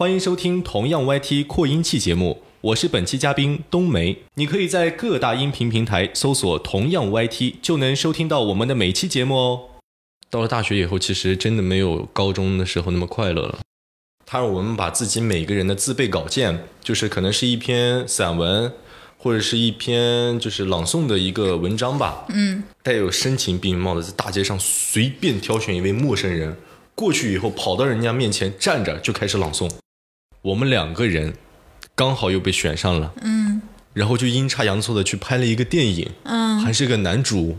欢迎收听同样 YT 扩音器节目，我是本期嘉宾冬梅。你可以在各大音频平台搜索“同样 YT”，就能收听到我们的每期节目哦。到了大学以后，其实真的没有高中的时候那么快乐了。他让我们把自己每个人的自备稿件，就是可能是一篇散文，或者是一篇就是朗诵的一个文章吧，嗯，带有深情并茂的，在大街上随便挑选一位陌生人过去以后，跑到人家面前站着就开始朗诵。我们两个人刚好又被选上了，嗯，然后就阴差阳错的去拍了一个电影，嗯，还是个男主。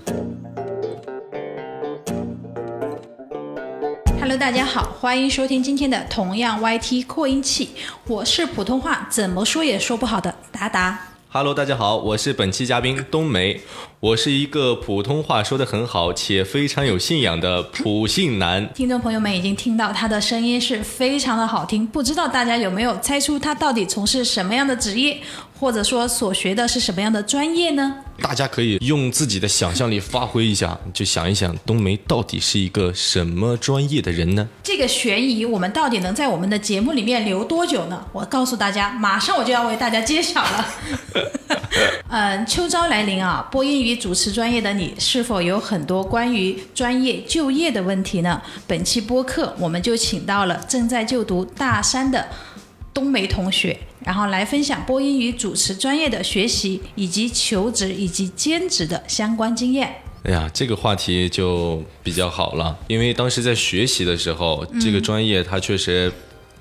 Hello，大家好，欢迎收听今天的同样 YT 扩音器，我是普通话怎么说也说不好的达达。Hello，大家好，我是本期嘉宾冬梅，我是一个普通话说得很好且非常有信仰的普信男。听众朋友们已经听到他的声音是非常的好听，不知道大家有没有猜出他到底从事什么样的职业，或者说所学的是什么样的专业呢？大家可以用自己的想象力发挥一下，就想一想冬梅到底是一个什么专业的人呢？这个悬疑我们到底能在我们的节目里面留多久呢？我告诉大家，马上我就要为大家揭晓了。嗯，秋招来临啊，播音与主持专业的你，是否有很多关于专业就业的问题呢？本期播客我们就请到了正在就读大三的冬梅同学，然后来分享播音与主持专业的学习以及求职以及兼职的相关经验。哎呀，这个话题就比较好了，因为当时在学习的时候，这个专业它确实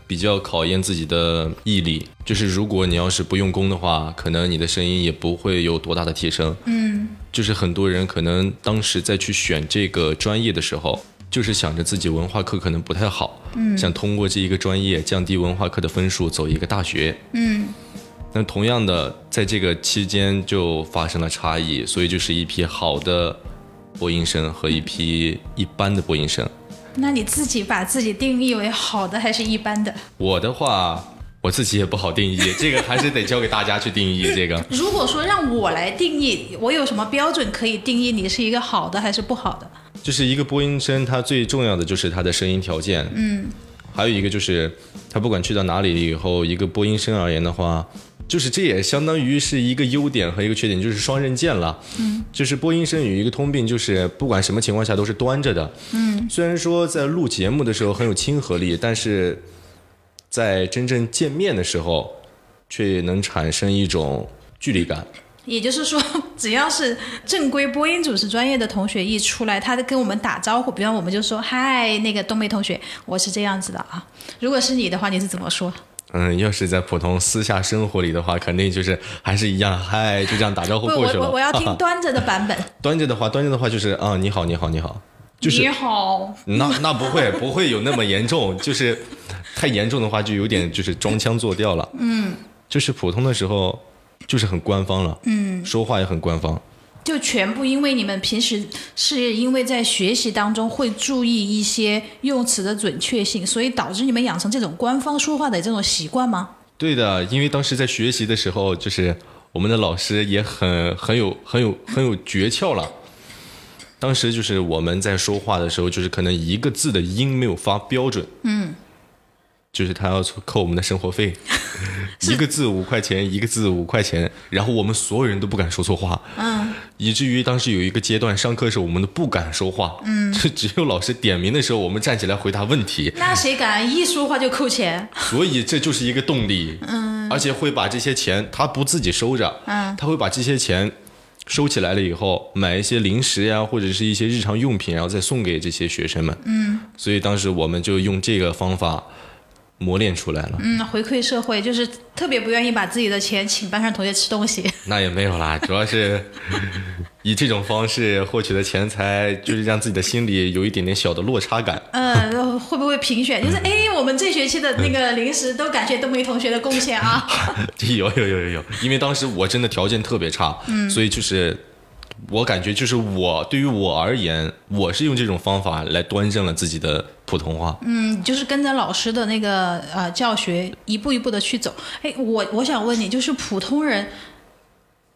比较考验自己的毅力。就是如果你要是不用功的话，可能你的声音也不会有多大的提升。嗯，就是很多人可能当时在去选这个专业的时候，就是想着自己文化课可能不太好，嗯，想通过这一个专业降低文化课的分数，走一个大学。嗯，那同样的，在这个期间就发生了差异，所以就是一批好的播音生和一批一般的播音生。那你自己把自己定义为好的还是一般的？我的话，我自己也不好定义，这个还是得交给大家去定义。这个 如果说让我来定义，我有什么标准可以定义你是一个好的还是不好的？就是一个播音生，他最重要的就是他的声音条件。嗯，还有一个就是他不管去到哪里以后，一个播音生而言的话。就是这也相当于是一个优点和一个缺点，就是双刃剑了。嗯，就是播音生有一个通病，就是不管什么情况下都是端着的。嗯，虽然说在录节目的时候很有亲和力，但是在真正见面的时候，却能产生一种距离感。也就是说，只要是正规播音主持专业的同学一出来，他跟我们打招呼，比方我们就说：“嗨，那个冬梅同学，我是这样子的啊。”如果是你的话，你是怎么说？嗯，要是在普通私下生活里的话，肯定就是还是一样，嗨，就这样打招呼过去了。我我我要听端着的版本。端着的话，端着的话就是啊，你好，你好，你好，就是你好。那那不会不会有那么严重，就是太严重的话就有点就是装腔作调了。嗯，就是普通的时候就是很官方了。嗯，说话也很官方。就全部因为你们平时是因为在学习当中会注意一些用词的准确性，所以导致你们养成这种官方说话的这种习惯吗？对的，因为当时在学习的时候，就是我们的老师也很很有很有很有诀窍了。当时就是我们在说话的时候，就是可能一个字的音没有发标准，嗯，就是他要扣我们的生活费。一个字五块钱，一个字五块钱，然后我们所有人都不敢说错话，嗯，以至于当时有一个阶段上课的时候我们都不敢说话，嗯，就 只有老师点名的时候，我们站起来回答问题。那谁敢一说话就扣钱？所以这就是一个动力，嗯，而且会把这些钱他不自己收着，嗯，他会把这些钱收起来了以后，买一些零食呀，或者是一些日常用品，然后再送给这些学生们，嗯，所以当时我们就用这个方法。磨练出来了，嗯，回馈社会就是特别不愿意把自己的钱请班上同学吃东西。那也没有啦，主要是 以这种方式获取的钱财，就是让自己的心里有一点点小的落差感。嗯，会不会评选？就是哎，我们这学期的那个零食都感谢冬梅同学的贡献啊。有有有有有，因为当时我真的条件特别差，嗯，所以就是。我感觉就是我对于我而言，我是用这种方法来端正了自己的普通话。嗯，就是跟着老师的那个呃教学一步一步的去走。哎，我我想问你，就是普通人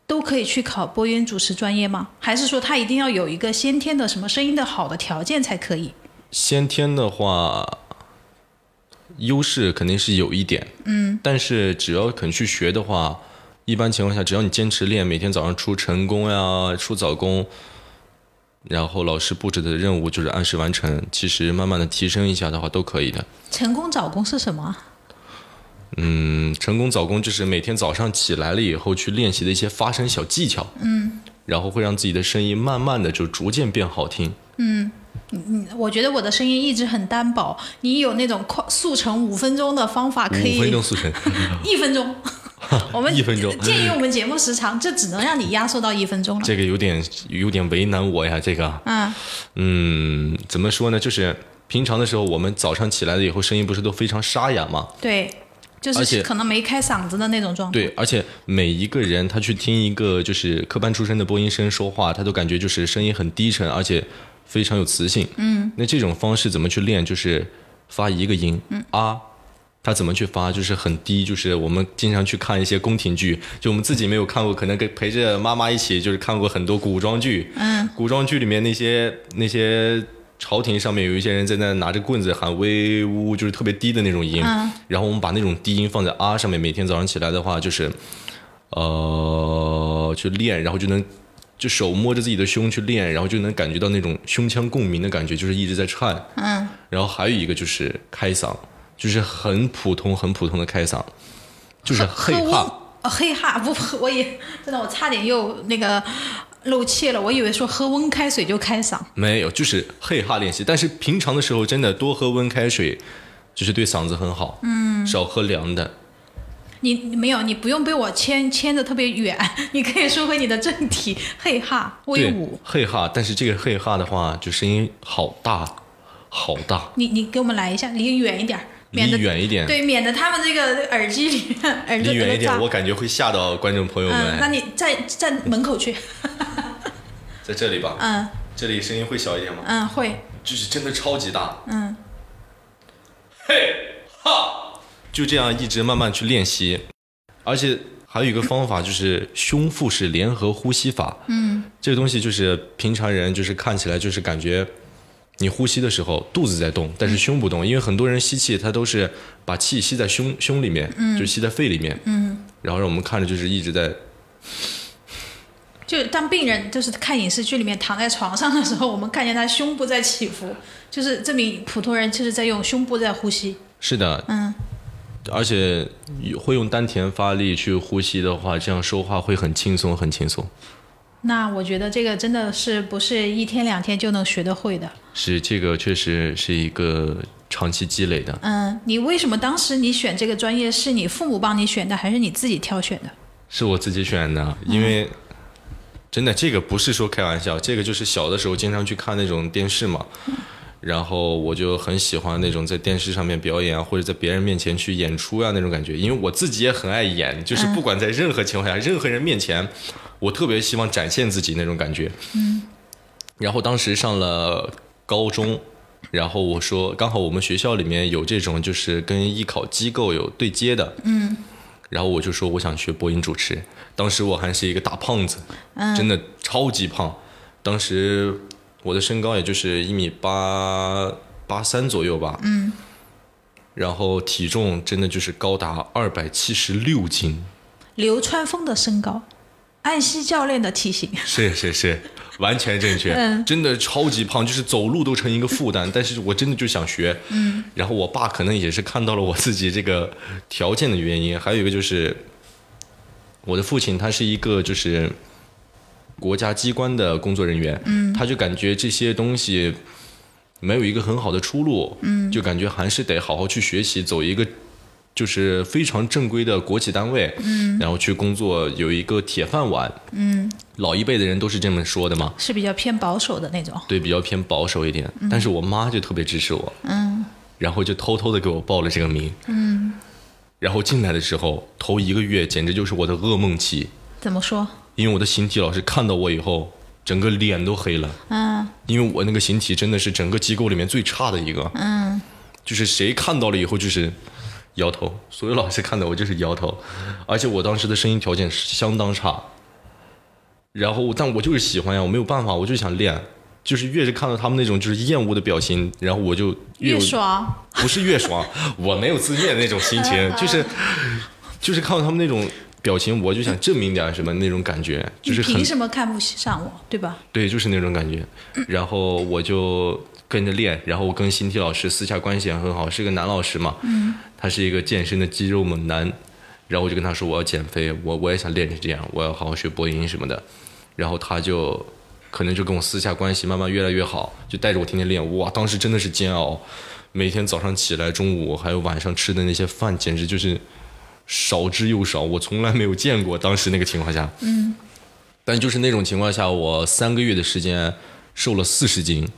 都可以去考播音主持专业吗？还是说他一定要有一个先天的什么声音的好的条件才可以？先天的话，优势肯定是有一点，嗯，但是只要肯去学的话，一般情况下，只要你坚持练，每天早上出晨功呀，出早功，然后老师布置的任务就是按时完成，其实慢慢的提升一下的话，都可以的。晨功早功是什么？嗯，晨功早功就是每天早上起来了以后去练习的一些发声小技巧，嗯，然后会让自己的声音慢慢的就逐渐变好听。我觉得我的声音一直很单薄，你有那种快速成五分钟的方法可以？五分钟速成，一分钟。我们一分钟鉴于我们节目时长，这只能让你压缩到一分钟了。这个有点有点为难我呀，这个。嗯嗯，怎么说呢？就是平常的时候，我们早上起来了以后，声音不是都非常沙哑吗？对，就是可能没开嗓子的那种状态。对，而且每一个人他去听一个就是科班出身的播音生说话，他都感觉就是声音很低沉，而且非常有磁性。嗯，那这种方式怎么去练？就是发一个音，嗯啊。他怎么去发？就是很低，就是我们经常去看一些宫廷剧，就我们自己没有看过，可能跟陪着妈妈一起，就是看过很多古装剧。嗯，古装剧里面那些那些朝廷上面有一些人在那拿着棍子喊威武，就是特别低的那种音。嗯然后我们把那种低音放在啊上面，每天早上起来的话，就是呃去练，然后就能就手摸着自己的胸去练，然后就能感觉到那种胸腔共鸣的感觉，就是一直在颤。嗯，然后还有一个就是开嗓，就是很普通很普通的开嗓，就是嘿哈。呃嘿哈不，我也真的我差点又那个漏气了，我以为说喝温开水就开嗓。没有，就是嘿哈练习。但是平常的时候，真的多喝温开水，就是对嗓子很好。嗯，少喝凉的。你你没有，你不用被我牵牵的特别远，你可以说回你的正题。嘿哈，威武，，嘿哈。但是这个嘿哈的话，就声音好大，好大，你你给我们来一下，离远一点儿，免得离远一点，对，免得他们这个耳机里面 耳朵离远一点，我感觉会吓到观众朋友嗯，那。你站站门口去，在这里吧，嗯。这里声音会小一点吗？嗯，会，就是真的超级大，嗯。嘿哈，就这样一直慢慢去练习，而且还有一个方法就是胸腹式联合呼吸法。嗯。这个东西就是平常人就是看起来就是感觉你呼吸的时候肚子在动，但是胸不动，因为很多人吸气他都是把气吸在胸胸里面，就吸在肺里面，嗯，然后让我们看着就是一直在就当病人就是看影视剧里面躺在床上的时候，我们看见他胸部在起伏，就是证明普通人就是在用胸部在呼吸。是的，嗯，而且会用丹田发力去呼吸的话，这样说话会很轻松，很轻松。那我觉得这个真的是不是一天两天就能学得会的。是这个确实是一个长期积累的，嗯，你为什么当时你选这个专业是你父母帮你选的，还是你自己挑选的？是我自己选的，因为真的这个不是说开玩笑，这个就是小的时候经常去看那种电视嘛，然后我就很喜欢那种在电视上面表演啊，或者在别人面前去演出啊那种感觉，因为我自己也很爱演，就是不管在任何情况下、任何人面前，我特别希望展现自己那种感觉。嗯，然后当时上了高中。然后我说，刚好我们学校里面有这种，就是跟艺考机构有对接的，嗯然后我就说我想学播音主持，当时我还是一个大胖子，嗯。真的超级胖，当时我的身高也就是一米八八三左右吧，嗯，然后体重真的就是高达二百七十六斤，流川枫的身高，安西教练的体型。是是是，完全正确，嗯真的超级胖，就是走路都成一个负担。但是我真的就想学，嗯，然后我爸可能也是看到了我自己这个条件的原因，还有一个就是我的父亲他是一个就是国家机关的工作人员，嗯，他就感觉这些东西没有一个很好的出路，嗯，就感觉还是得好好去学习，走一个。就是非常正规的国企单位，嗯，然后去工作有一个铁饭碗，嗯，老一辈的人都是这么说的嘛，是比较偏保守的那种。对，比较偏保守一点。但是我妈就特别支持我，嗯。然后就偷偷的给我报了这个名。嗯，然后进来的时候，头一个月简直就是我的噩梦期，怎么说？因为我的形体老师看到我以后，整个脸都黑了，嗯。因为我那个形体真的是整个机构里面最差的一个，嗯。就是谁看到了以后就是摇头，所有老师看到我就是摇头，而且我当时的声音条件是相当差。然后，但我就是喜欢呀，我没有办法，我就想练。就是越是看到他们那种就是厌恶的表情，然后我就越越爽，不是越爽，我没有自虐的那种心情，就是就是看到他们那种表情，我就想证明点什么那种感觉，就是凭什么看不上我，对吧？对，就是那种感觉。然后我就跟着练，然后我跟新体老师私下关系也很好，是个男老师嘛，嗯，他是一个健身的肌肉猛男，然后我就跟他说我要减肥，我我也想练成这样，我要好好学播音什么的，然后他就可能就跟我私下关系慢慢越来越好，就带着我天天练，哇，当时真的是煎熬，每天早上起来，中午还有晚上吃的那些饭，简直就是少之又少，我从来没有见过。当时那个情况下，嗯，但就是那种情况下，我三个月的时间瘦了四十斤，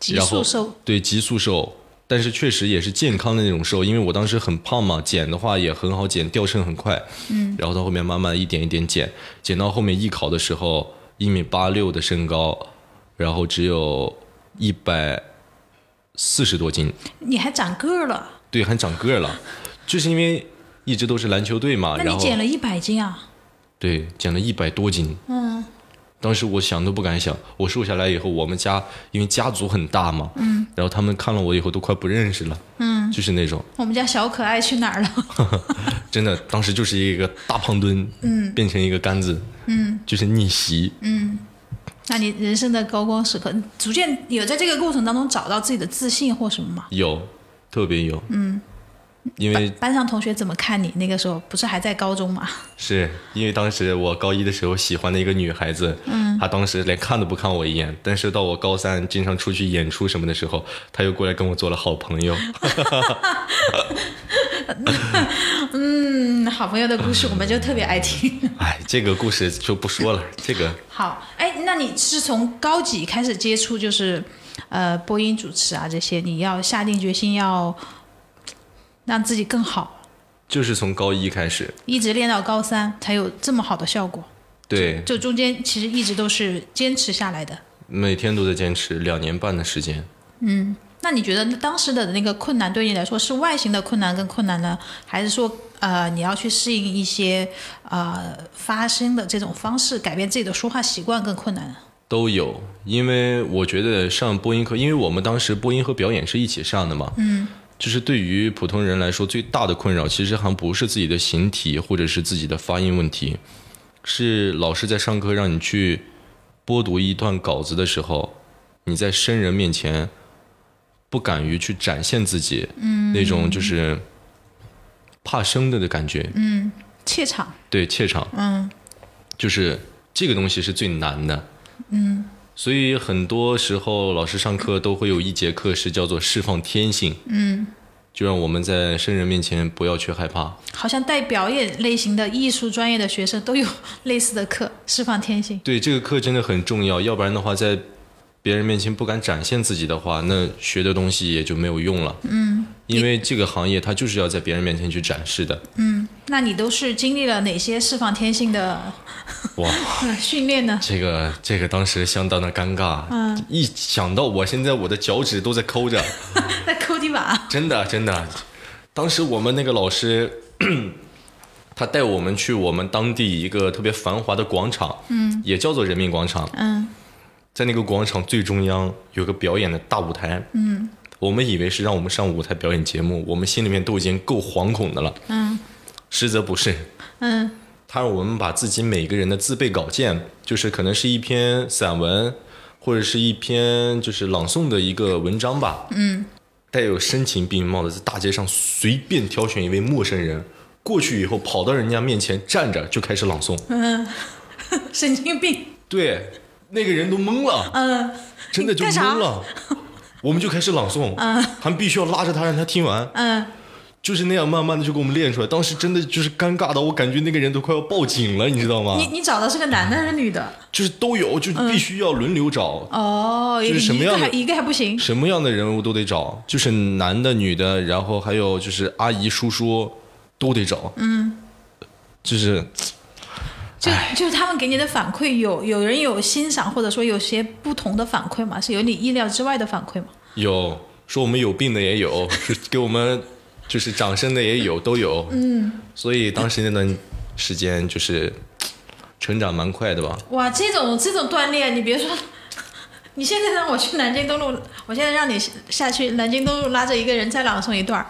急然后速瘦，对，急速瘦，但是确实也是健康的那种瘦，因为我当时很胖嘛，减的话也很好减，掉秤很快，嗯，然后到后面慢慢一点一点减，减到后面艺考的时候，一米八六的身高，然后只有一百四十多斤，你还长个儿了，对，还长个儿了，就是因为一直都是篮球队嘛，那然后你减了一百斤啊？对，减了一百多斤。嗯，当时我想都不敢想，我瘦下来以后，我们家因为家族很大嘛，嗯，然后他们看了我以后都快不认识了，嗯，就是那种，我们家小可爱去哪儿了？真的，当时就是一个大胖墩，嗯，变成一个杆子，嗯，就是逆袭，嗯。那你人生的高光时刻，逐渐有在这个过程当中找到自己的自信或什么吗？有，特别有，嗯，因为班上同学怎么看你？那个时候不是还在高中吗？是因为当时我高一的时候喜欢的一个女孩子，嗯，她当时连看都不看我一眼，但是到我高三经常出去演出什么的时候，她又过来跟我做了好朋友，嗯，好朋友的故事我们就特别爱听。哎，这个故事就不说了，这个好，哎，那你是从高几开始接触，就是呃播音主持啊这些？你要下定决心要让自己更好，就是从高一开始，一直练到高三才有这么好的效果。对，就中间其实一直都是坚持下来的。每天都在坚持两年半的时间。嗯那你觉得当时的那个困难对你来说是外形的困难跟困难呢，还是说呃你要去适应一些呃发声的这种方式，改变自己的说话习惯更困难呢？都有，因为我觉得上播音课，因为我们当时播音和表演是一起上的嘛，嗯，就是对于普通人来说，最大的困扰其实还不是自己的形体或者是自己的发音问题，是老师在上课让你去播读一段稿子的时候，你在生人面前不敢于去展现自己，嗯，那种就是怕生的的感觉，嗯怯场，对，怯场，嗯，就是这个东西是最难的，嗯，所以很多时候老师上课都会有一节课是叫做释放天性，嗯，就让我们在生人面前不要去害怕，好像带表演类型的艺术专业的学生都有类似的课，释放天性。对，这个课真的很重要，要不然的话，在别人面前不敢展现自己的话，那学的东西也就没有用了，嗯，因为这个行业它就是要在别人面前去展示的，嗯那你都是经历了哪些释放天性的哇。训练呢？这个这个当时相当的尴尬，嗯，一想到我现在我的脚趾都在抠着，在抠地板。真的真的，当时我们那个老师，他带我们去我们当地一个特别繁华的广场，嗯，也叫做人民广场，嗯在那个广场最中央有个表演的大舞台，嗯，我们以为是让我们上舞台表演节目，我们心里面都已经够惶恐的了，嗯。实则不是，嗯。他让我们把自己每个人的自备稿件，就是可能是一篇散文，或者是一篇就是朗诵的一个文章吧，嗯，带有深情并茂的，在大街上随便挑选一位陌生人过去以后，跑到人家面前站着就开始朗诵，嗯，神经病。对，那个人都懵了，嗯真的就懵了。我们就开始朗诵，嗯还必须要拉着他让他听完，嗯，就是那样慢慢的就给我们练出来。当时真的就是尴尬到我感觉那个人都快要报警了，你知道吗？你你找的是个男的还是女的？就是都有，就必须要轮流找，哦，就是什么样的一个还一个还不行？什么样的人物都得找，就是男的、女的，然后还有就是阿姨、叔叔都得找。嗯，就是就就是他们给你的反馈有有人有欣赏，或者说有些不同的反馈嘛？是有你意料之外的反馈吗？有说我们有病的也有，是给我们就是掌声的也有，都有。嗯，所以当时那段时间就是成长蛮快的吧。哇，这种这种锻炼，你别说，你现在让我去南京东路，我现在让你下去南京东路拉着一个人再朗诵一段儿。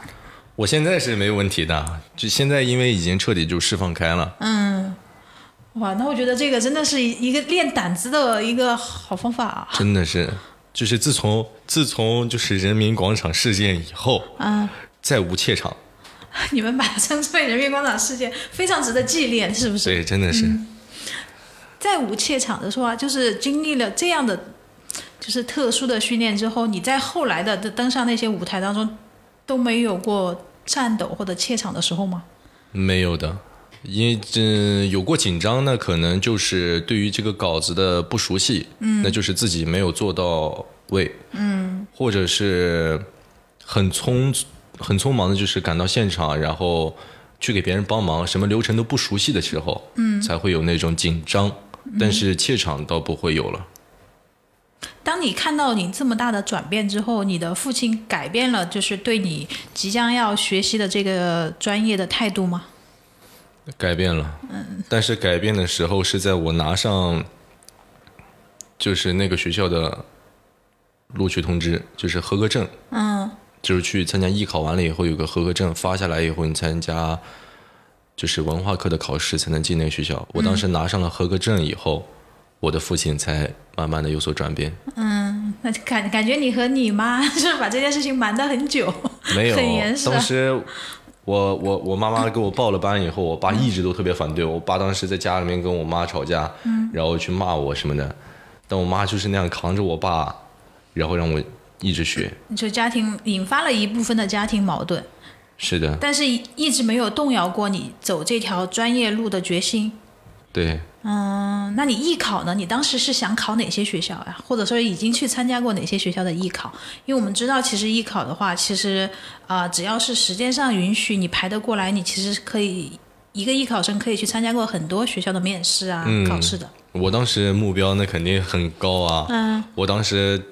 我现在是没有问题的，就现在因为已经彻底就释放开了。嗯，哇，那我觉得这个真的是一个练胆子的一个好方法啊。真的是，就是自从自从就是人民广场事件以后，嗯，再无怯场。你们把它称之为人民广场事件，非常值得纪念，是不是？对，真的是。再无怯场的说，就是经历了这样的，就是特殊的训练之后，你在后来的登上那些舞台当中，都没有过颤抖或者怯场的时候吗？没有的，因为这有过紧张，那可能就是对于这个稿子的不熟悉，嗯，那就是自己没有做到位，嗯，或者是很匆很匆忙的，就是赶到现场，然后去给别人帮忙，什么流程都不熟悉的时候，嗯，才会有那种紧张。但是怯场倒不会有了。当你看到你这么大的转变之后，你的父亲改变了，就是对你即将要学习的这个专业的态度吗？改变了，嗯。但是改变的时候是在我拿上，就是那个学校的录取通知，就是合格证，嗯，就是去参加艺考完了以后有个合格证发下来以后，你参加。就是文化课的考试才能进那个学校。我当时拿上了合格证以后，我的父亲才慢慢的有所转变。嗯，那感感觉你和你妈 是把这件事情瞒得很久，没有。很严实。当时我我我妈妈给我报了班以后，我爸一直都特别反对。我爸当时在家里面跟我妈吵架，然后去骂我什么的。但我妈就是那样扛着我爸，然后让我一直学。就家庭引发了一部分的家庭矛盾。是的，但是一直没有动摇过你走这条专业路的决心。对，嗯，那你艺考呢？你当时是想考哪些学校呀？或者说已经去参加过哪些学校的艺考？因为我们知道，其实艺考的话，其实啊，只要是时间上允许，你排得过来，你其实可以一个艺考生可以去参加过很多学校的面试啊、考试的。我当时目标那肯定很高啊。嗯，我当时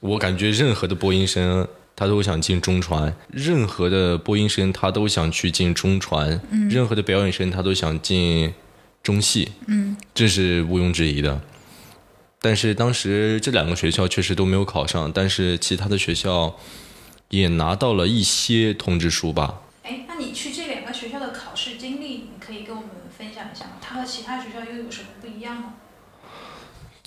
我感觉任何的播音生。他都想进中传，任何的播音生他都想去进中传，任何的表演生他都想进中戏，嗯，这是毋庸置疑的。但是当时这两个学校确实都没有考上，但是其他的学校也拿到了一些通知书吧。哎，那你去这两个学校的考试经历，你可以跟我们分享一下吗？它和其他学校又有什么不一样吗？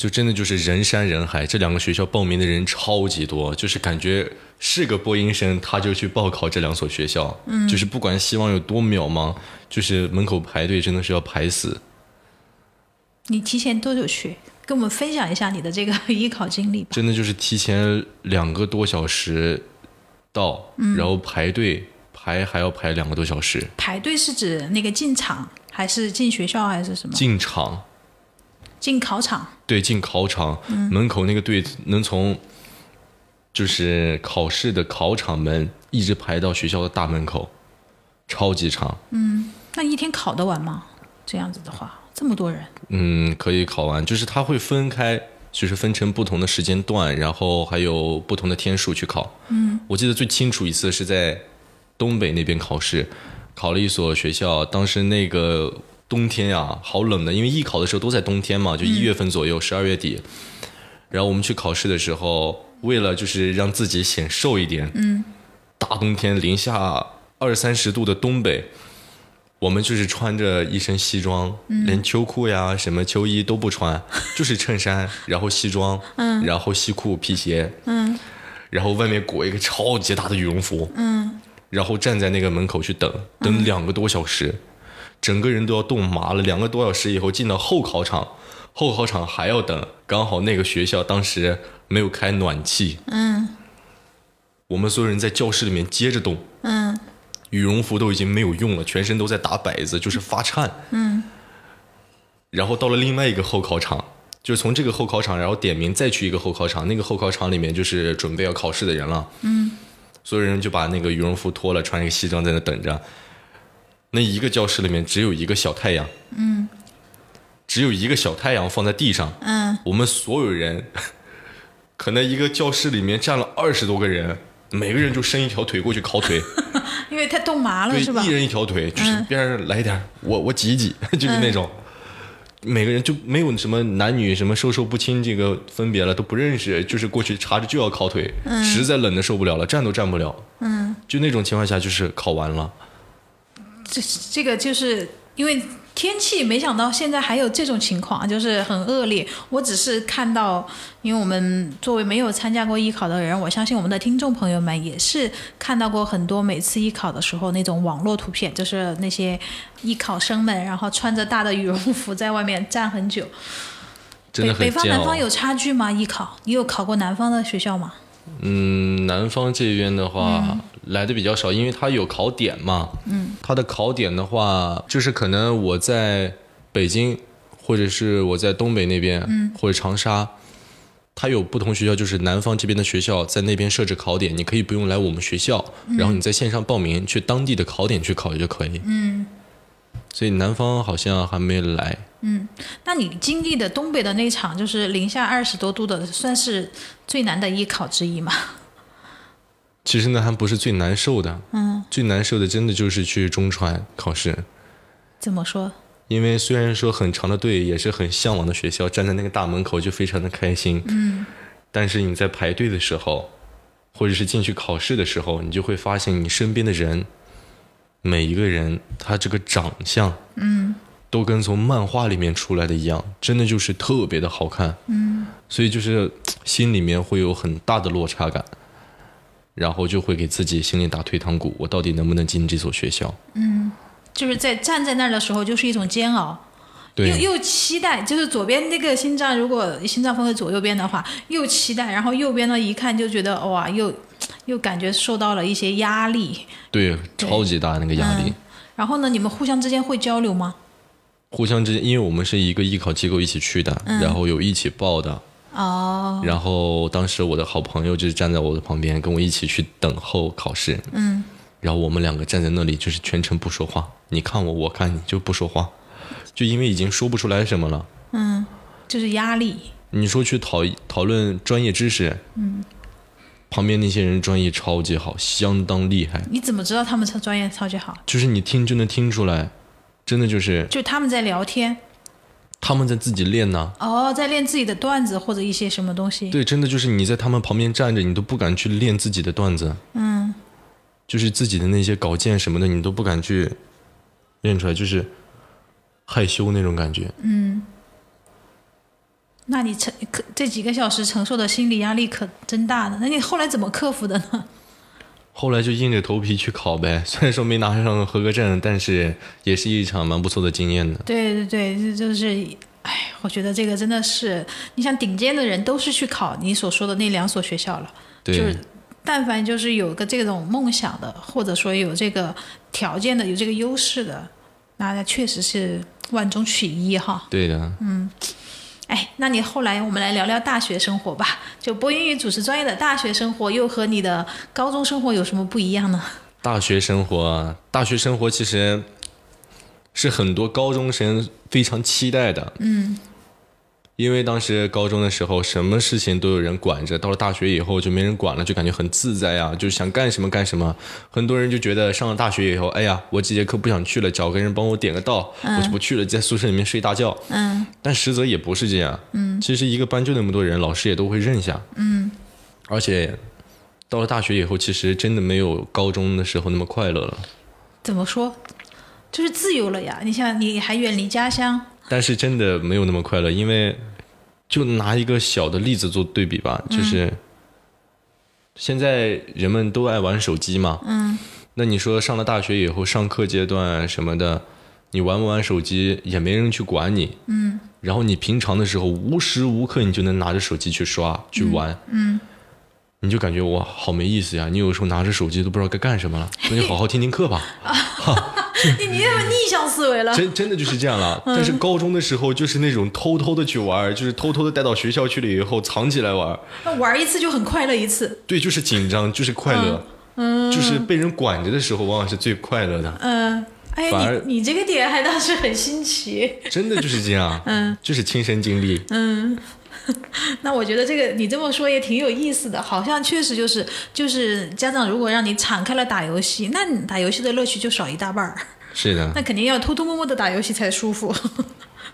就真的就是人山人海，这两个学校报名的人超级多，就是感觉是个播音生，他就去报考这两所学校，嗯，就是不管希望有多渺茫，就是门口排队真的是要排死。你提前多久去？跟我们分享一下你的这个艺考经历吧。真的就是提前两个多小时到，然后排队排还要排两个多小时。排队是指那个进场，还是进学校，还是什么？进场。进考场，对，进考场门口那个队能从，就是考试的考场门一直排到学校的大门口，超级长。嗯，那一天考得完吗？这样子的话，这么多人。嗯，可以考完，就是它会分开，就是分成不同的时间段，然后还有不同的天数去考。嗯，我记得最清楚一次是在东北那边考试，考了一所学校，当时那个。冬天呀，好冷的，因为艺考的时候都在冬天嘛，就一月份左右，十二月底。然后我们去考试的时候，为了就是让自己显瘦一点，嗯，大冬天零下二三十度的东北，我们就是穿着一身西装，连秋裤呀、什么秋衣都不穿，就是衬衫，然后西装，嗯，然后西裤、皮鞋，嗯，然后外面裹一个超级大的羽绒服，嗯，然后站在那个门口去等，等两个多小时。整个人都要冻麻了，两个多小时以后进到后考场，后考场还要等，刚好那个学校当时没有开暖气，嗯，我们所有人在教室里面接着冻，嗯，羽绒服都已经没有用了，全身都在打摆子，就是发颤，嗯，然后到了另外一个后考场，就是从这个后考场，然后点名再去一个后考场，那个后考场里面就是准备要考试的人了，嗯，所有人就把那个羽绒服脱了，穿一个西装在那等着。那一个教室里面只有一个小太阳，嗯，只有一个小太阳放在地上，嗯，我们所有人，可能一个教室里面站了二十多个人，每个人就伸一条腿过去烤腿，因为太冻麻了是吧？一人一条腿，就是边上来一点，我我挤一挤，就是那种，每个人就没有什么男女什么授受不亲这个分别了，都不认识，就是过去查着就要烤腿，实在冷的受不了了，站都站不了，嗯，就那种情况下就是烤完了。这这个就是因为天气，没想到现在还有这种情况，就是很恶劣。我只是看到，因为我们作为没有参加过艺考的人，我相信我们的听众朋友们也是看到过很多每次艺考的时候那种网络图片，就是那些艺考生们，然后穿着大的羽绒服在外面站很久。北北方南方有差距吗？艺考，你有考过南方的学校吗？嗯，南方这边的话、来的比较少，因为它有考点嘛。嗯，它的考点的话，就是可能我在北京，或者是我在东北那边，嗯，或者长沙，它有不同学校，就是南方这边的学校在那边设置考点，你可以不用来我们学校，然后你在线上报名，去当地的考点去考就可以。嗯，所以南方好像还没来。嗯那你经历的东北的那场就是零下二十多度的，算是最难的艺考之一吗？其实那还不是最难受的，嗯，最难受的真的就是去中传考试。怎么说？因为虽然说很长的队，也是很向往的学校，站在那个大门口就非常的开心。嗯，但是你在排队的时候，或者是进去考试的时候，你就会发现你身边的人，每一个人他这个长相，嗯，都跟从漫画里面出来的一样，真的就是特别的好看。嗯，所以就是心里面会有很大的落差感，然后就会给自己心里打退堂鼓，我到底能不能进这所学校？嗯就是在站在那儿的时候，就是一种煎熬，对，又又期待，就是左边那个心脏，如果心脏分为左右边的话，又期待，然后右边呢一看就觉得哇，又又感觉受到了一些压力。对，超级大那个压力。嗯然后呢，你们互相之间会交流吗？互相之间，因为我们是一个艺考机构一起去的，然后有一起报的，哦，然后当时我的好朋友就是站在我的旁边，跟我一起去等候考试，嗯，然后我们两个站在那里，就是全程不说话，你看我，我看你，就不说话，就因为已经说不出来什么了。嗯就是压力。你说去讨讨论专业知识，嗯，旁边那些人专业超级好，相当厉害，你怎么知道他们超专业超级好？就是你听就能听出来，真的就是就他们在聊天，他们在自己练呢。哦，在练自己的段子或者一些什么东西。对，真的就是你在他们旁边站着，你都不敢去练自己的段子，嗯，就是自己的那些稿件什么的，你都不敢去练出来，就是害羞那种感觉。嗯那你承可这几个小时承受的心理压力可真大呢。那你后来怎么克服的呢？后来就硬着头皮去考呗，虽然说没拿上合格证，但是也是一场蛮不错的经验的。对对对，这就是，哎，我觉得这个真的是，你想顶尖的人都是去考你所说的那两所学校了，就是但凡就是有个这种梦想的，或者说有这个条件的，有这个优势的，那确实是万中取一哈。对的。哎，那你后来我们来聊聊大学生活吧。就播音与主持专业的大学生活，又和你的高中生活有什么不一样呢？大学生活啊，大学生活其实是很多高中生非常期待的。嗯，因为当时高中的时候，什么事情都有人管着，到了大学以后就没人管了，就感觉很自在啊，就想干什么干什么。很多人就觉得上了大学以后，哎呀，我这节课不想去了，找个人帮我点个到，我就不去了，在宿舍里面睡大觉。嗯但实则也不是这样。嗯，其实一个班就那么多人，老师也都会认下。嗯，而且到了大学以后，其实真的没有高中的时候那么快乐了。怎么说？就是自由了呀。你想，你还远离家乡，但是真的没有那么快乐，因为就拿一个小的例子做对比吧，就是现在人们都爱玩手机嘛，嗯，那你说上了大学以后，上课阶段什么的，你玩不玩手机也没人去管你，嗯，然后你平常的时候无时无刻你就能拿着手机去刷去玩，嗯。你就感觉我，好没意思呀！你有时候拿着手机都不知道该干什么了，那就好好听听课吧。你你那么逆向思维了。真真的就是这样了。但是高中的时候就是那种偷偷的去玩，就是偷偷的带到学校去了以后藏起来玩。那玩一次就很快乐一次。对，就是紧张，就是快乐。嗯，就是被人管着的时候，往往是最快乐的。嗯，哎呀，你你这个点还倒是很新奇。真的就是这样。嗯，就是亲身经历。嗯，那我觉得这个你这么说也挺有意思的，好像确实就是就是家长如果让你敞开了打游戏，那你打游戏的乐趣就少一大半儿。是的，那肯定要偷偷摸摸的打游戏才舒服。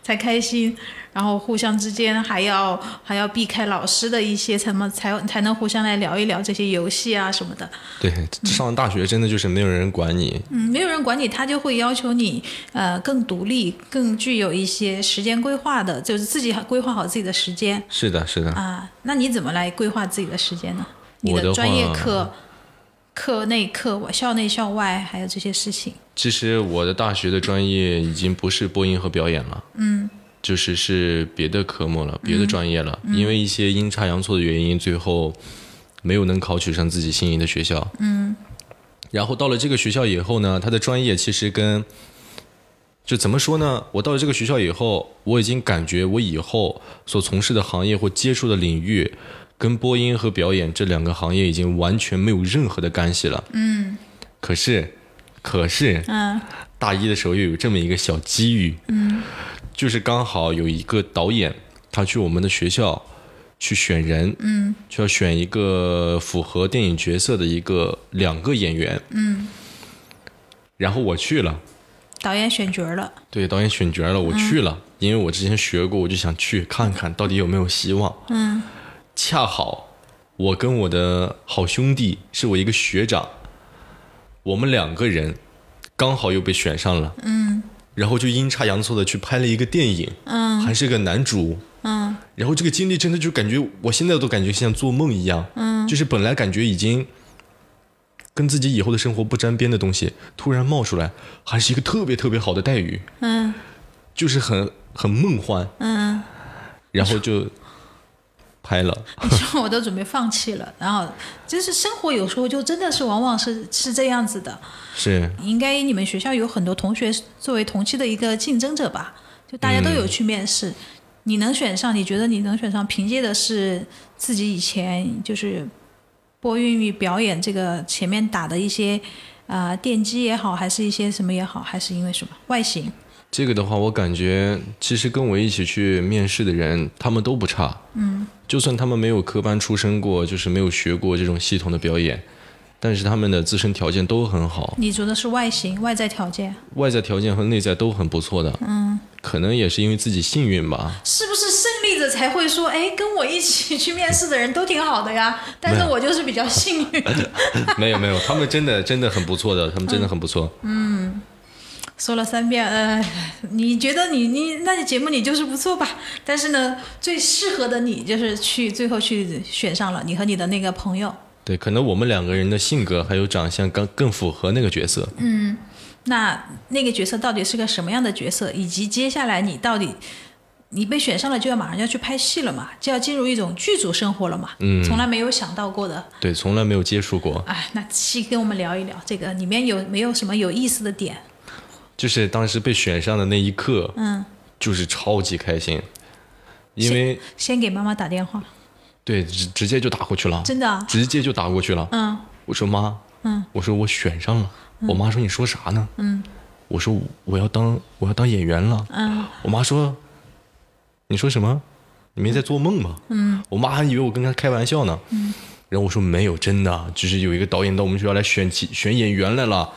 才开心。然后互相之间还要还要避开老师的一些，什么才才能互相来聊一聊这些游戏啊什么的。对，上大学真的就是没有人管你，嗯，没有人管你，他就会要求你呃更独立，更具有一些时间规划的，就是自己规划好自己的时间是的，是的。啊。那你怎么来规划自己的时间呢？你的专业课、课内课外、校内校外，还有这些事情。其实我的大学的专业已经不是播音和表演了，嗯，就是是别的科目了，别的专业了。因为一些阴差阳错的原因，最后没有能考取上自己心仪的学校，嗯。然后到了这个学校以后呢，他的专业其实跟就怎么说呢？我到了这个学校以后，我已经感觉我以后所从事的行业或接触的领域，跟播音和表演这两个行业已经完全没有任何的干系了。嗯。可是，可是，嗯。大一的时候又有这么一个小机遇，嗯，就是刚好有一个导演，他去我们的学校去选人，嗯，就要选一个符合电影角色的一个两个演员，嗯，然后我去了，导演选角了，对，导演选角了，我去了，因为我之前学过，我就想去看看到底有没有希望，嗯。恰好我跟我的好兄弟是我一个学长，我们两个人刚好又被选上了，嗯。然后就阴差阳错的去拍了一个电影，嗯。还是个男主，嗯。然后这个经历真的就感觉我现在都感觉像做梦一样，嗯，就是本来感觉已经跟自己以后的生活不沾边的东西，突然冒出来，还是一个特别特别好的待遇，嗯。就是很很梦幻，嗯，然后就拍了，你说我都准备放弃了，然后就是生活有时候就真的是往往是是这样子的。是应该你们学校有很多同学作为同期的一个竞争者吧？就大家都有去面试，你能选上？你觉得你能选上，凭借的是自己以前就是播音与表演这个前面打的一些啊、呃奠基也好，还是一些什么也好，还是因为什么外形？这个的话，我感觉其实跟我一起去面试的人，他们都不差。嗯，就算他们没有科班出身过，就是没有学过这种系统的表演，但是他们的自身条件都很好，你说的是外形、外在条件，外在条件和内在都很不错的。嗯，可能也是因为自己幸运吧。是不是胜利者才会说，哎，跟我一起去面试的人都挺好的呀？但是我就是比较幸运。没有没有，他们真的真的很不错的，他们真的很不错。说了三遍，呃，你觉得你你那节目你就是不错吧？但是呢，最适合的你就是去最后去选上了你和你的那个朋友。对，可能我们两个人的性格还有长相更更符合那个角色。嗯那那个角色到底是个什么样的角色？以及接下来你到底你被选上了，就要马上要去拍戏了嘛，就要进入一种剧组生活了嘛？嗯从来没有想到过的。对，从来没有接触过。哎，那细跟我们聊一聊这个里面有没有什么有意思的点？就是当时被选上的那一刻，嗯，就是超级开心，因为先给妈妈打电话，对直直接就打过去了，真的啊，直接就打过去了。嗯我说妈，嗯，我说我选上了。我妈说你说啥呢？嗯我说我要当我要当演员了。嗯我妈说你说什么？你没在做梦吧？嗯我妈还以为我跟她开玩笑呢。嗯然后我说没有，真的，就是有一个导演到我们学校来选其选演员来了，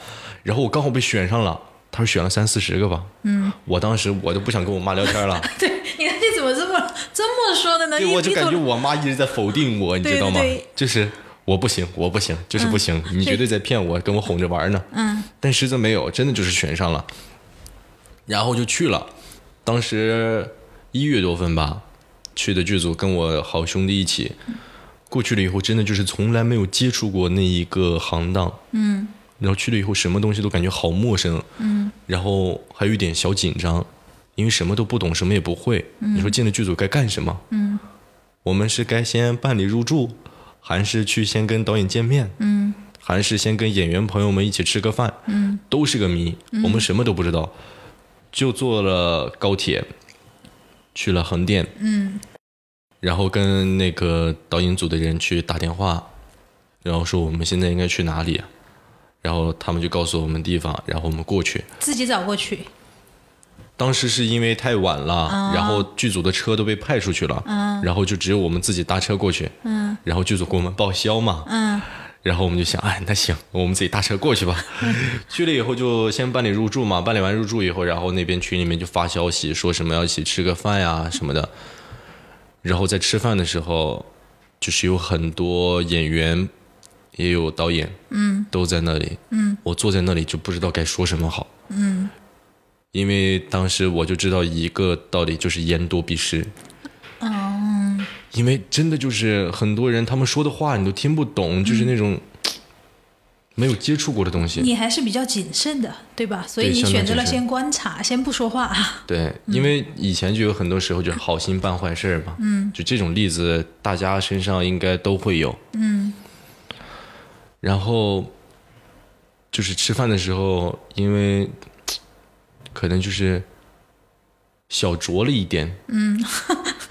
然后我刚好被选上了。他说选了三四十个吧，嗯，我当时我都不想跟我妈聊天了，对，你看你怎么这么这么说的呢？对，我就感觉我妈一直在否定我，你知道吗？对对对。就是我不行，我不行，就是不行，你绝对在骗我，跟我哄着玩呢。嗯。但实则没有，真的就是选上了，然后就去了。当时一月多份吧，去的剧组跟我好兄弟一起。过去了以后，真的就是从来没有接触过那一个行当，嗯然后去了以后，什么东西都感觉好陌生，嗯然后还有一点小紧张，因为什么都不懂，什么也不会。你说进了剧组该干什么？嗯我们是该先办理入住，还是去先跟导演见面，嗯还是先跟演员朋友们一起吃个饭？嗯都是个谜，我们什么都不知道，就坐了高铁，去了横店，嗯然后跟那个导演组的人去打电话，然后说我们现在应该去哪里，然后他们就告诉我们地方，然后我们过去。自己找过去，当时是因为太晚了，然后剧组的车都被派出去了，嗯然后就只有我们自己搭车过去，嗯然后剧组给我们报销嘛，嗯然后我们就想，哎，那行，我们自己搭车过去吧。去了以后就先办理入住嘛，办理完入住以后，然后那边群里面就发消息说什么要一起吃个饭呀什么的。然后在吃饭的时候，就是有很多演员，也有导演，嗯，都在那里，嗯，我坐在那里就不知道该说什么好，嗯，因为当时我就知道一个道理，就是言多必失，哦，因为真的就是很多人他们说的话你都听不懂，就是那种没有接触过的东西。你还是比较谨慎的，对吧？所以你选择了先观察，先不说话。对，因为以前就有很多时候就是好心办坏事嘛，嗯，就这种例子大家身上应该都会有，嗯。然后就是吃饭的时候，因为可能就是小酌了一点，嗯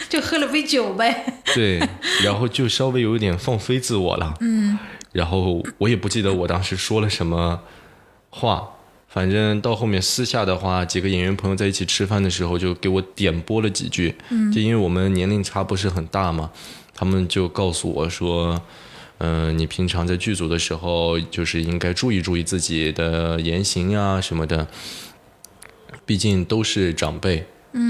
就喝了杯酒呗。对，然后就稍微有一点放飞自我了，嗯。然后我也不记得我当时说了什么话，反正到后面私下的话，几个演员朋友在一起吃饭的时候，就给我点拨了几句。嗯，就因为我们年龄差不是很大嘛，他们就告诉我说，嗯、你平常在剧组的时候，就是应该注意注意自己的言行呀什么的，毕竟都是长辈，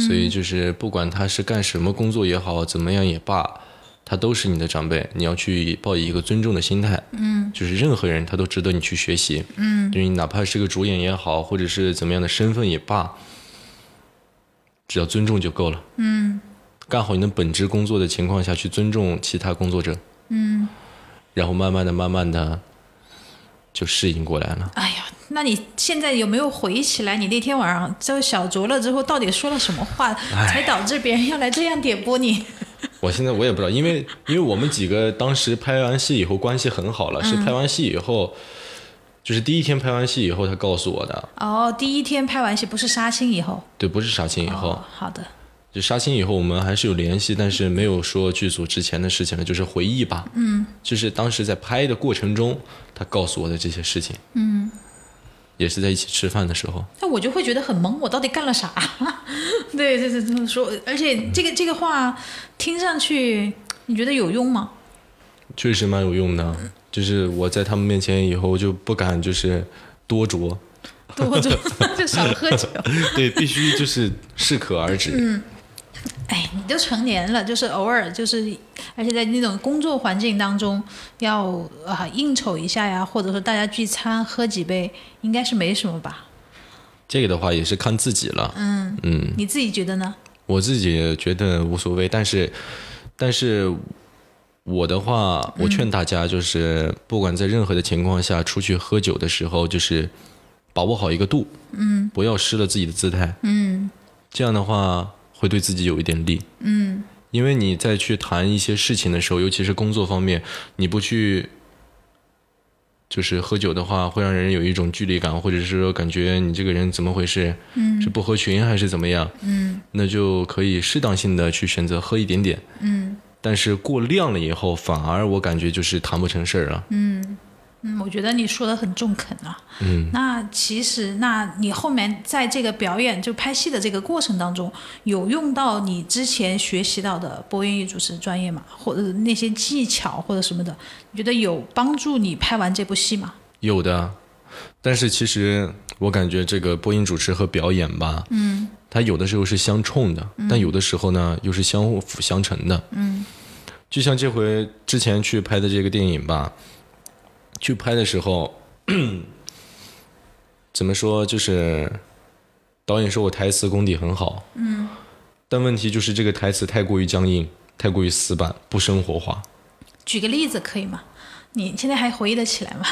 所以就是不管他是干什么工作也好，怎么样也罢。他都是你的长辈，你要去抱以一个尊重的心态，嗯，就是任何人他都值得你去学习，嗯，就是你哪怕是个主演也好，或者是怎么样的身份也罢，只要尊重就够了，嗯，干好你的本职工作的情况下去尊重其他工作者，嗯，然后慢慢的、慢慢的就适应过来了。哎呀，那你现在有没有回忆起来，你那天晚上就小酌了之后，到底说了什么话，才导致别人要来这样点拨你？我现在我也不知道，因为因为我们几个当时拍完戏以后关系很好了，是拍完戏以后，就是第一天拍完戏以后他告诉我的，哦，第一天拍完戏不是杀青以后。对，不是杀青以后，哦，好的。就杀青以后我们还是有联系，但是没有说剧组之前的事情了，就是回忆吧，嗯，就是当时在拍的过程中他告诉我的这些事情，嗯，也是在一起吃饭的时候，那我就会觉得很懵，我到底干了啥？对 对对，这么说，而且这个这个话听上去，你觉得有用吗？确实蛮有用的，就是我在他们面前以后就不敢就是多酌，多就 就少喝酒。对，必须就是适可而止。哎，你都成年了，就是偶尔就是，而且在那种工作环境当中，要啊应酬一下呀，或者说大家聚餐喝几杯，应该是没什么吧？这个的话也是看自己了，嗯嗯，你自己觉得呢？我自己觉得无所谓，但是，但是我的话，我劝大家就是，不管在任何的情况下出去喝酒的时候，就是把握好一个度，嗯，不要失了自己的姿态，嗯。这样的话会对自己有一点利，嗯因为你在去谈一些事情的时候，尤其是工作方面，你不去。就是喝酒的话，会让人有一种距离感，或者是说感觉你这个人怎么回事？嗯，是不合群还是怎么样？嗯那就可以适当性的去选择喝一点点，嗯但是过量了以后，反而我感觉就是谈不成事儿了。嗯嗯，我觉得你说的很中肯啊。嗯，那其实，那你后面在这个表演就拍戏的这个过程当中，有用到你之前学习到的播音与主持专业吗？或者那些技巧或者什么的，你觉得有帮助你拍完这部戏吗？有的，但是其实我感觉这个播音主持和表演吧，嗯它有的时候是相冲的，但有的时候呢又是相辅相成的。嗯就像这回之前去拍的这个电影吧，去拍的时候，怎么说就是导演说我台词功底很好，嗯，但问题就是这个台词太过于僵硬，太过于死板，不生活化。举个例子可以吗？你现在还回忆得起来吗？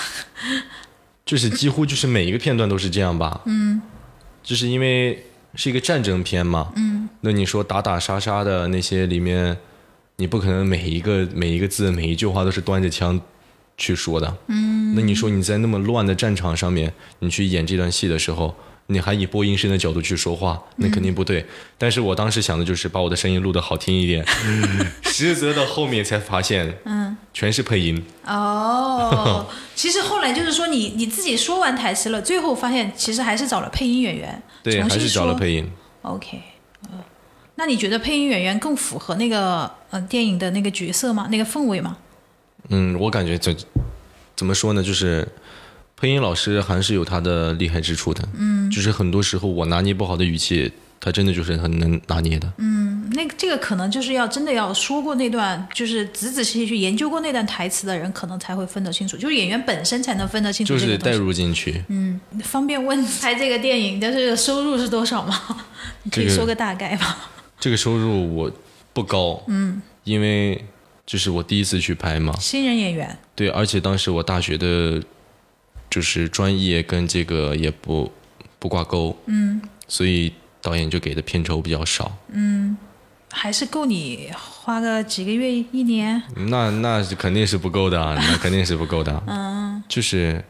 就是几乎就是每一个片段都是这样吧。嗯，就是因为是一个战争片嘛。嗯，那你说打打杀杀的那些里面，你不可能每一个每一个字每一句话都是端着枪去说的。嗯，那你说你在那么乱的战场上面，你去演这段戏的时候。你还以播音生的角度去说话，那肯定不对。但是我当时想的就是把我的声音录得好听一点，实则到后面才发现，嗯，全是配音。哦，其实后来就是说你你自己说完台词了，最后发现其实还是找了配音演员，对，还是找了配音。OK，呃，那你觉得配音演员更符合那个呃电影的那个角色吗？那个氛围吗？嗯，我感觉这怎么说呢？就是配音老师还是有他的厉害之处的。嗯，就是很多时候我拿捏不好的语气，他真的就是很能拿捏的。嗯，那这个可能就是要真的要说过那段，就是仔仔细细去研究过那段台词的人，可能才会分得清楚，就是演员本身才能分得清楚就是带。入进去。嗯，方便问拍这个电影的这个收入是多少吗？你可以说个大概吧。这个收入我不高，嗯，因为就是我第一次去拍嘛，新人演员，对，而且当时我大学的，就是专业跟这个也不不挂钩，嗯，所以导演就给的片酬比较少，嗯还是够你花个几个月一年？那那是肯定是不够的啊，那肯定是不够的，嗯，就是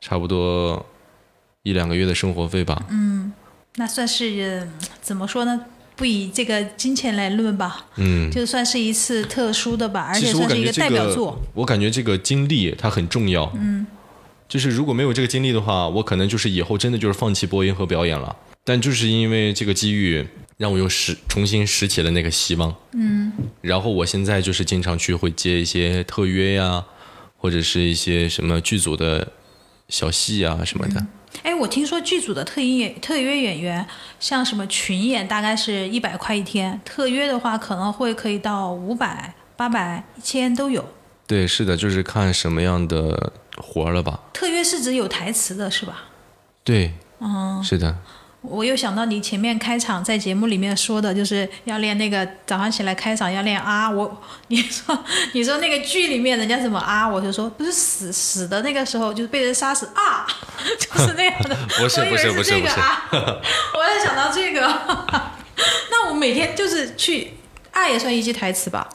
差不多一两个月的生活费吧，嗯。那算是呃怎么说呢？不以这个金钱来论吧，嗯。就算是一次特殊的吧，而且算是一个代表作。，我感觉这个经历它很重要。嗯，就是如果没有这个经历的话，我可能就是以后真的就是放弃播音和表演了。但就是因为这个机遇，让我又拾重新拾起了那个希望。嗯，然后我现在就是经常去会接一些特约呀，或者是一些什么剧组的小戏啊什么的。哎，我听说剧组的特音演特约演员，像什么群演大概是一百块一天，特约的话可能会可以到五百、八百、一千都有。对，是的，就是看什么样的活儿了吧。特约是指有台词的是吧？对，嗯，是的。我又想到你前面开场在节目里面说的，就是要练那个早上起来开场要练啊。我你说你说那个剧里面人家怎么啊，我就说不是死死的那个时候就是被人杀死啊，就是那样的。不是我以为不是不是这个啊，我也想到这个。那我每天就是去爱也算一句台词吧？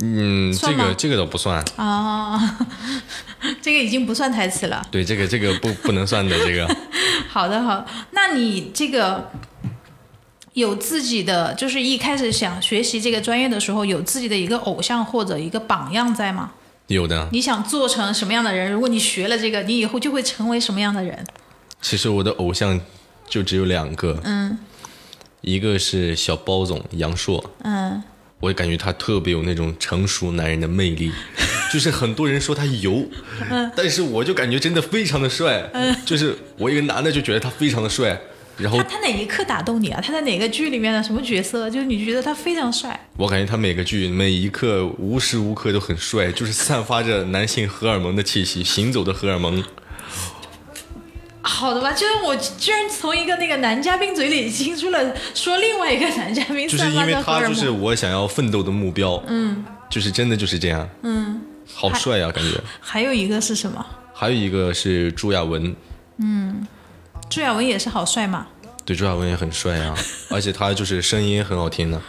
嗯，这个这个倒不算。啊，这个已经不算台词了。对，这个这个不不能算的这个。好的，好，那你这个有自己的，就是一开始想学习这个专业的时候，有自己的一个偶像或者一个榜样在吗？有的，你想做成什么样的人？如果你学了这个，你以后就会成为什么样的人？其实我的偶像就只有两个，嗯，一个是小包总杨烁，嗯，我感觉他特别有那种成熟男人的魅力，就是很多人说他油，但是我就感觉真的非常的帅，就是我一个男的就觉得他非常的帅，然后他他哪一刻打动你啊？他在哪个剧里面的什么角色？就是你觉得他非常帅？我感觉他每个剧每一刻无时无刻都很帅，就是散发着男性荷尔蒙的气息，行走的荷尔蒙。好的吧，就是我居然从一个那个男嘉宾嘴里听出了说另外一个男嘉宾就是散发因为他。就是我想要奋斗的目标，嗯，就是真的就是这样，嗯，好帅啊，感觉。还有一个是什么？还有一个是朱亚文，嗯朱亚文也是好帅嘛？对，朱亚文也很帅啊，而且他就是声音很好听的，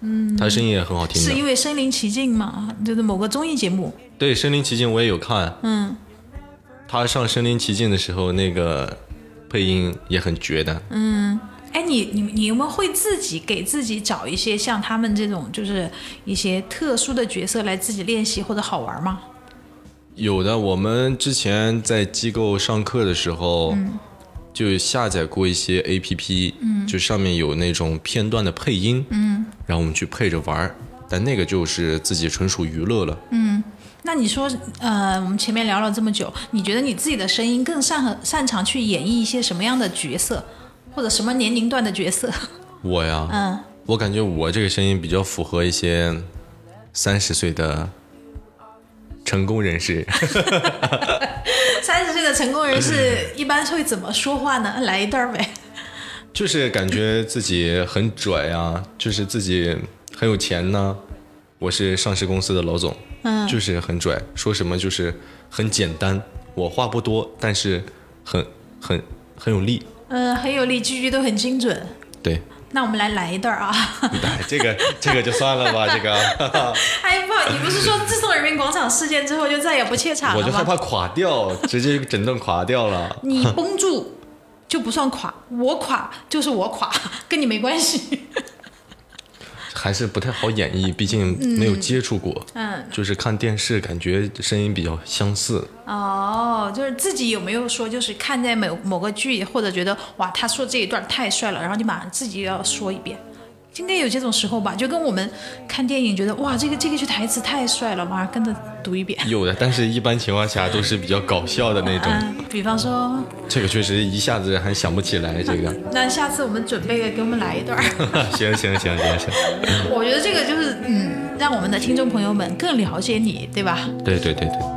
嗯，他声音也很好听的。是因为身临其境嘛？就是某个综艺节目。对，《身临其境》我也有看，嗯，他上《身临其境》的时候，那个配音也很绝的。嗯哎，你你你有没有会自己给自己找一些像他们这种就是一些特殊的角色来自己练习或者好玩吗？有的，我们之前在机构上课的时候，就下载过一些 A P P，嗯，就上面有那种片段的配音，嗯，然后我们去配着玩儿，但那个就是自己纯属娱乐了。那你说，呃，我们前面聊了这么久，你觉得你自己的声音更擅和擅长去演绎一些什么样的角色，或者什么年龄段的角色？我呀，嗯，我感觉我这个声音比较符合一些三十岁的成功人士。三十岁的成功人士一般会怎么说话呢？来一段呗。就是感觉自己很拽啊，就是自己很有钱呢。我是上市公司的老总，嗯，就是很拽，说什么就是很简单。我话不多，但是很很很有力。嗯，很有力，句句都很精准。对，那我们来来一段啊！来 这个这个就算了吧，这个 哎，不好，你不是说自从人民广场事件之后就再也不怯场了吗？我就害怕垮掉，直接整顿垮掉了。你绷住就不算垮，我垮就是我垮，跟你没关系。还是不太好演绎，毕竟没有接触过。嗯，就是看电视，感觉声音比较相似。哦，就是自己有没有说，就是看在某某个剧，或者觉得哇，他说这一段太帅了，然后你马上自己要说一遍，应该有这种时候吧？就跟我们看电影觉得哇，这个这个句台词太帅了，马上跟着读一遍。有的，但是一般情况下都是比较搞笑的那种。嗯，比方说，这个确实一下子还想不起来。这个，那下次我们准备给我们来一段儿。行行行行行，我觉得这个就是嗯，让我们的听众朋友们更了解你，对吧？对对对对。